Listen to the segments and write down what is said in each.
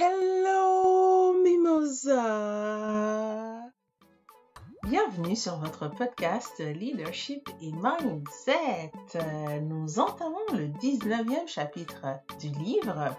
Hello Mimosa Bienvenue sur votre podcast Leadership et Mindset. Nous entamons le 19e chapitre du livre.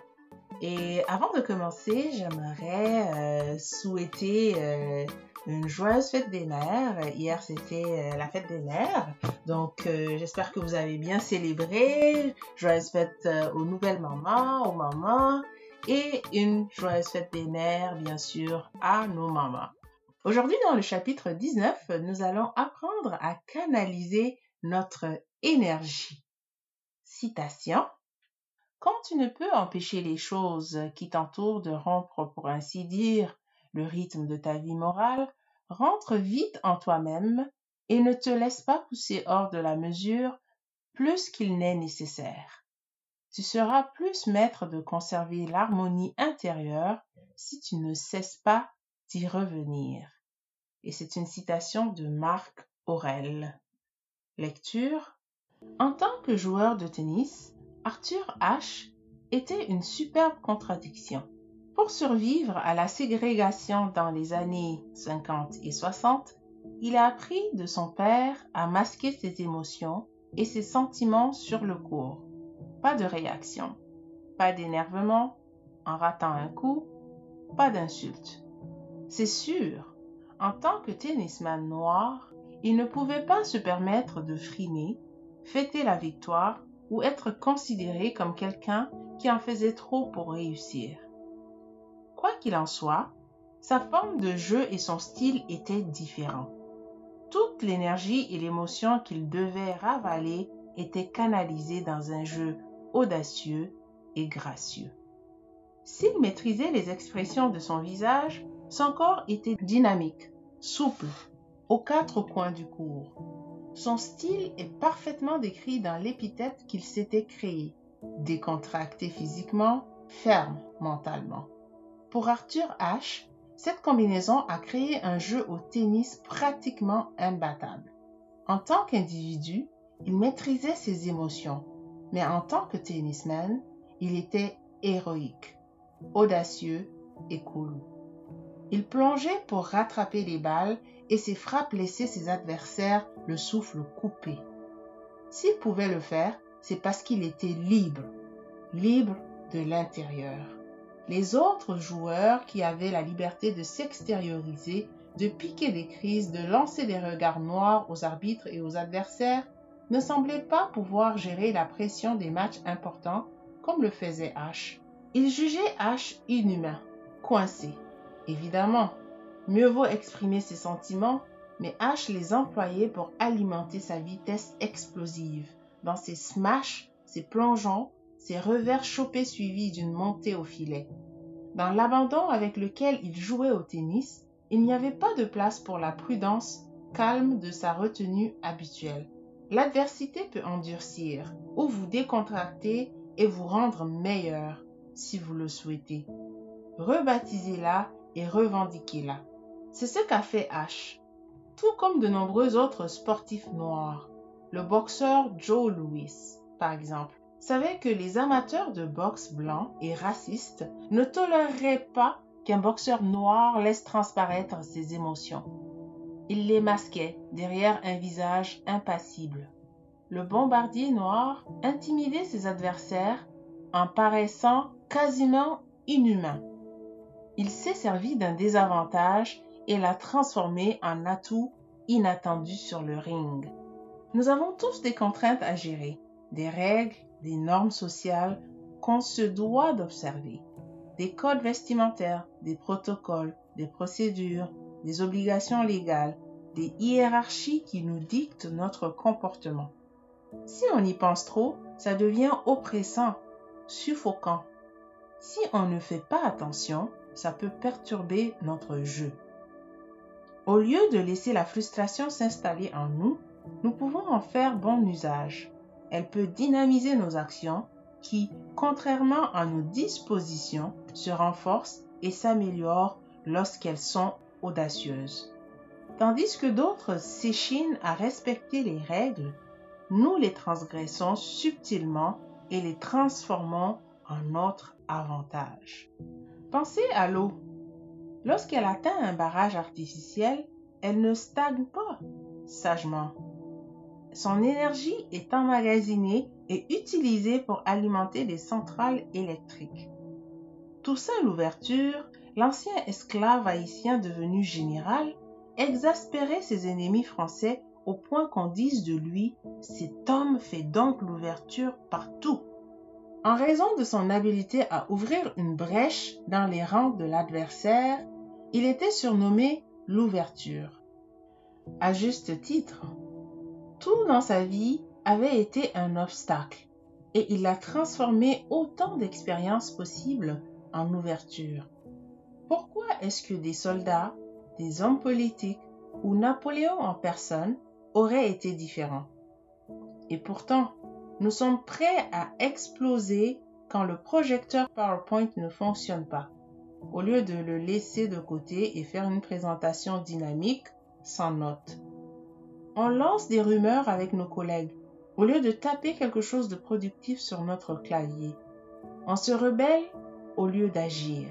Et avant de commencer, j'aimerais euh, souhaiter euh, une joyeuse fête des mères. Hier, c'était euh, la fête des mères. Donc, j'espère que vous avez bien célébré. Joyeuse fête aux nouvelles mamans, aux mamans et une joyeuse fête des mères, bien sûr, à nos mamans. Aujourd'hui, dans le chapitre 19, nous allons apprendre à canaliser notre énergie. Citation. Quand tu ne peux empêcher les choses qui t'entourent de rompre, pour ainsi dire, le rythme de ta vie morale, rentre vite en toi-même et ne te laisse pas pousser hors de la mesure plus qu'il n'est nécessaire tu seras plus maître de conserver l'harmonie intérieure si tu ne cesses pas d'y revenir. Et c'est une citation de Marc Aurel. Lecture. En tant que joueur de tennis, Arthur H était une superbe contradiction. Pour survivre à la ségrégation dans les années 50 et 60, il a appris de son père à masquer ses émotions et ses sentiments sur le court. Pas de réaction, pas d'énervement en ratant un coup, pas d'insulte. C'est sûr, en tant que tennisman noir, il ne pouvait pas se permettre de frimer, fêter la victoire ou être considéré comme quelqu'un qui en faisait trop pour réussir. Quoi qu'il en soit, sa forme de jeu et son style étaient différents. Toute l'énergie et l'émotion qu'il devait ravaler étaient canalisées dans un jeu audacieux et gracieux. S'il maîtrisait les expressions de son visage, son corps était dynamique, souple, aux quatre coins du cours. Son style est parfaitement décrit dans l'épithète qu'il s'était créé, décontracté physiquement, ferme mentalement. Pour Arthur H., cette combinaison a créé un jeu au tennis pratiquement imbattable. En tant qu'individu, il maîtrisait ses émotions, mais en tant que tennisman, il était héroïque, audacieux et cool. Il plongeait pour rattraper les balles et ses frappes laissaient ses adversaires le souffle coupé. S'il pouvait le faire, c'est parce qu'il était libre, libre de l'intérieur. Les autres joueurs qui avaient la liberté de s'extérioriser, de piquer des crises, de lancer des regards noirs aux arbitres et aux adversaires, ne semblait pas pouvoir gérer la pression des matchs importants comme le faisait H. Il jugeait H inhumain, coincé. Évidemment, mieux vaut exprimer ses sentiments, mais H les employait pour alimenter sa vitesse explosive, dans ses smashs, ses plongeons, ses revers chopés suivis d'une montée au filet. Dans l'abandon avec lequel il jouait au tennis, il n'y avait pas de place pour la prudence calme de sa retenue habituelle. L'adversité peut endurcir ou vous décontracter et vous rendre meilleur si vous le souhaitez. Rebaptisez-la et revendiquez-la. C'est ce qu'a fait H, tout comme de nombreux autres sportifs noirs. Le boxeur Joe Louis, par exemple, savait que les amateurs de boxe blancs et racistes ne toléreraient pas qu'un boxeur noir laisse transparaître ses émotions. Il les masquait derrière un visage impassible. Le bombardier noir intimidait ses adversaires en paraissant quasiment inhumain. Il s'est servi d'un désavantage et l'a transformé en atout inattendu sur le ring. Nous avons tous des contraintes à gérer, des règles, des normes sociales qu'on se doit d'observer, des codes vestimentaires, des protocoles, des procédures, des obligations légales, des hiérarchies qui nous dictent notre comportement. Si on y pense trop, ça devient oppressant, suffocant. Si on ne fait pas attention, ça peut perturber notre jeu. Au lieu de laisser la frustration s'installer en nous, nous pouvons en faire bon usage. Elle peut dynamiser nos actions qui, contrairement à nos dispositions, se renforcent et s'améliorent lorsqu'elles sont audacieuses. Tandis que d'autres s'échinent à respecter les règles, nous les transgressons subtilement et les transformons en notre avantage. Pensez à l'eau. Lorsqu'elle atteint un barrage artificiel, elle ne stagne pas sagement. Son énergie est emmagasinée et utilisée pour alimenter des centrales électriques. Toussaint l'ouverture, l'ancien esclave haïtien devenu général, exaspérait ses ennemis français au point qu'on dise de lui Cet homme fait donc l'ouverture partout. En raison de son habileté à ouvrir une brèche dans les rangs de l'adversaire, il était surnommé l'ouverture. À juste titre, tout dans sa vie avait été un obstacle et il a transformé autant d'expériences possibles en ouverture. Pourquoi est-ce que des soldats, des hommes politiques ou Napoléon en personne auraient été différents? Et pourtant, nous sommes prêts à exploser quand le projecteur PowerPoint ne fonctionne pas. Au lieu de le laisser de côté et faire une présentation dynamique sans notes. On lance des rumeurs avec nos collègues au lieu de taper quelque chose de productif sur notre clavier. On se rebelle au lieu d'agir.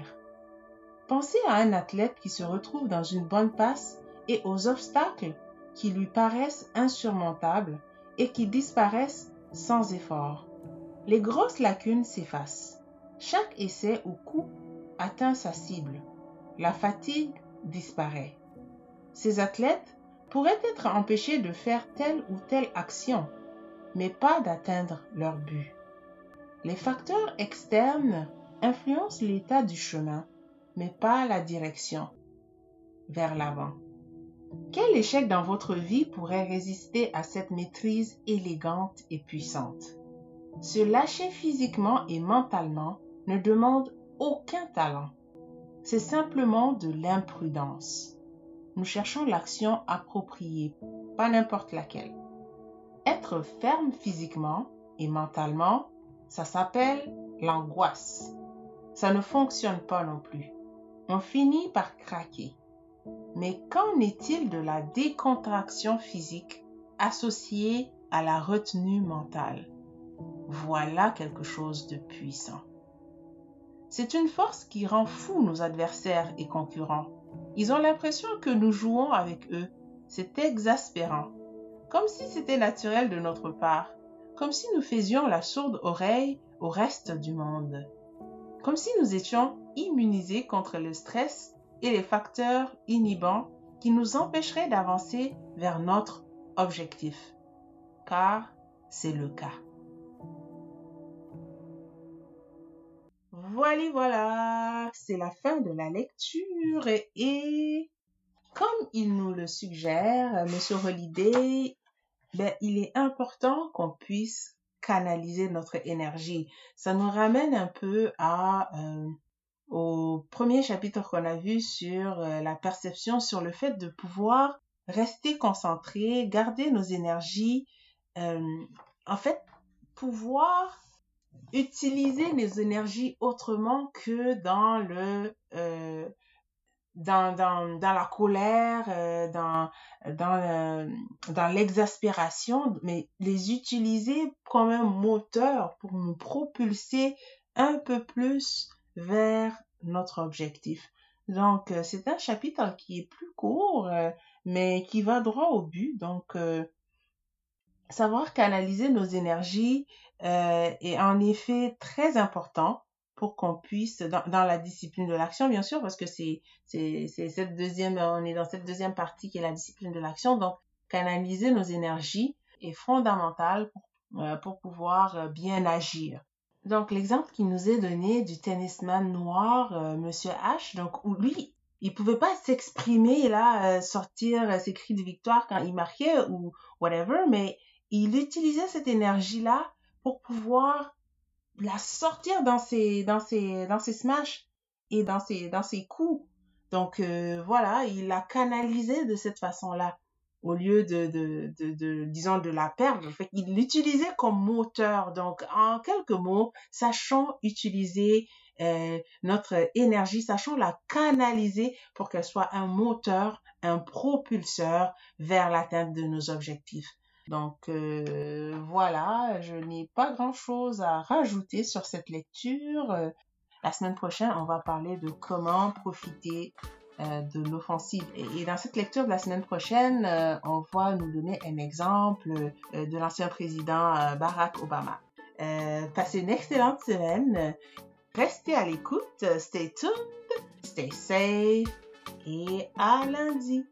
Pensez à un athlète qui se retrouve dans une bonne passe et aux obstacles qui lui paraissent insurmontables et qui disparaissent sans effort. Les grosses lacunes s'effacent. Chaque essai ou coup atteint sa cible. La fatigue disparaît. Ces athlètes pourraient être empêchés de faire telle ou telle action, mais pas d'atteindre leur but. Les facteurs externes influencent l'état du chemin, mais pas la direction vers l'avant. Quel échec dans votre vie pourrait résister à cette maîtrise élégante et puissante? Se lâcher physiquement et mentalement ne demande aucun talent. C'est simplement de l'imprudence. Nous cherchons l'action appropriée, pas n'importe laquelle. Être ferme physiquement et mentalement, ça s'appelle l'angoisse. Ça ne fonctionne pas non plus. On finit par craquer. Mais qu'en est-il de la décontraction physique associée à la retenue mentale? Voilà quelque chose de puissant. C'est une force qui rend fou nos adversaires et concurrents. Ils ont l'impression que nous jouons avec eux. C'est exaspérant. Comme si c'était naturel de notre part. Comme si nous faisions la sourde oreille au reste du monde. Comme si nous étions immunisés contre le stress et les facteurs inhibants qui nous empêcheraient d'avancer vers notre objectif. Car c'est le cas. Voilà, voilà, c'est la fin de la lecture et, comme il nous le suggère, Monsieur Holiday, ben, il est important qu'on puisse canaliser notre énergie. Ça nous ramène un peu à euh, au premier chapitre qu'on a vu sur euh, la perception, sur le fait de pouvoir rester concentré, garder nos énergies, euh, en fait, pouvoir utiliser les énergies autrement que dans le euh, dans, dans, dans, la colère, dans, dans, dans l'exaspération, mais les utiliser comme un moteur pour nous propulser un peu plus vers notre objectif. Donc, euh, c'est un chapitre qui est plus court, mais qui va droit au but. Donc, savoir canaliser nos énergies euh, est en effet très important pour qu'on puisse, dans, la discipline de l'action, bien sûr, parce que c'est, cette deuxième, on est dans cette deuxième partie qui est la discipline de l'action. Donc, canaliser nos énergies est fondamental pour, euh, pouvoir euh, bien agir. Donc, l'exemple qui nous est donné du tennisman noir, euh, Monsieur H, donc, où lui, il pouvait pas s'exprimer là, euh, sortir ses cris de victoire quand il marquait ou whatever, mais il utilisait cette énergie-là pour pouvoir la sortir dans ses, dans ses, dans ses smash et dans ses, dans ses coups. Donc euh, voilà, il la canalisé de cette façon-là au lieu de, de, disons, de la perdre. Fait il l'utilisait comme moteur. Donc, en quelques mots, sachons utiliser euh, notre énergie, sachons la canaliser pour qu'elle soit un moteur, un propulseur vers l'atteinte de nos objectifs. Donc euh, voilà, je n'ai pas grand-chose à rajouter sur cette lecture. Euh, La semaine prochaine, on va parler de comment profiter de l'offensive. Et, dans cette lecture de la semaine prochaine, euh, on va nous donner un exemple euh, de l'ancien président Barack Obama. passez une excellente semaine. Restez à l'écoute. Stay tuned. Stay safe. Et à lundi.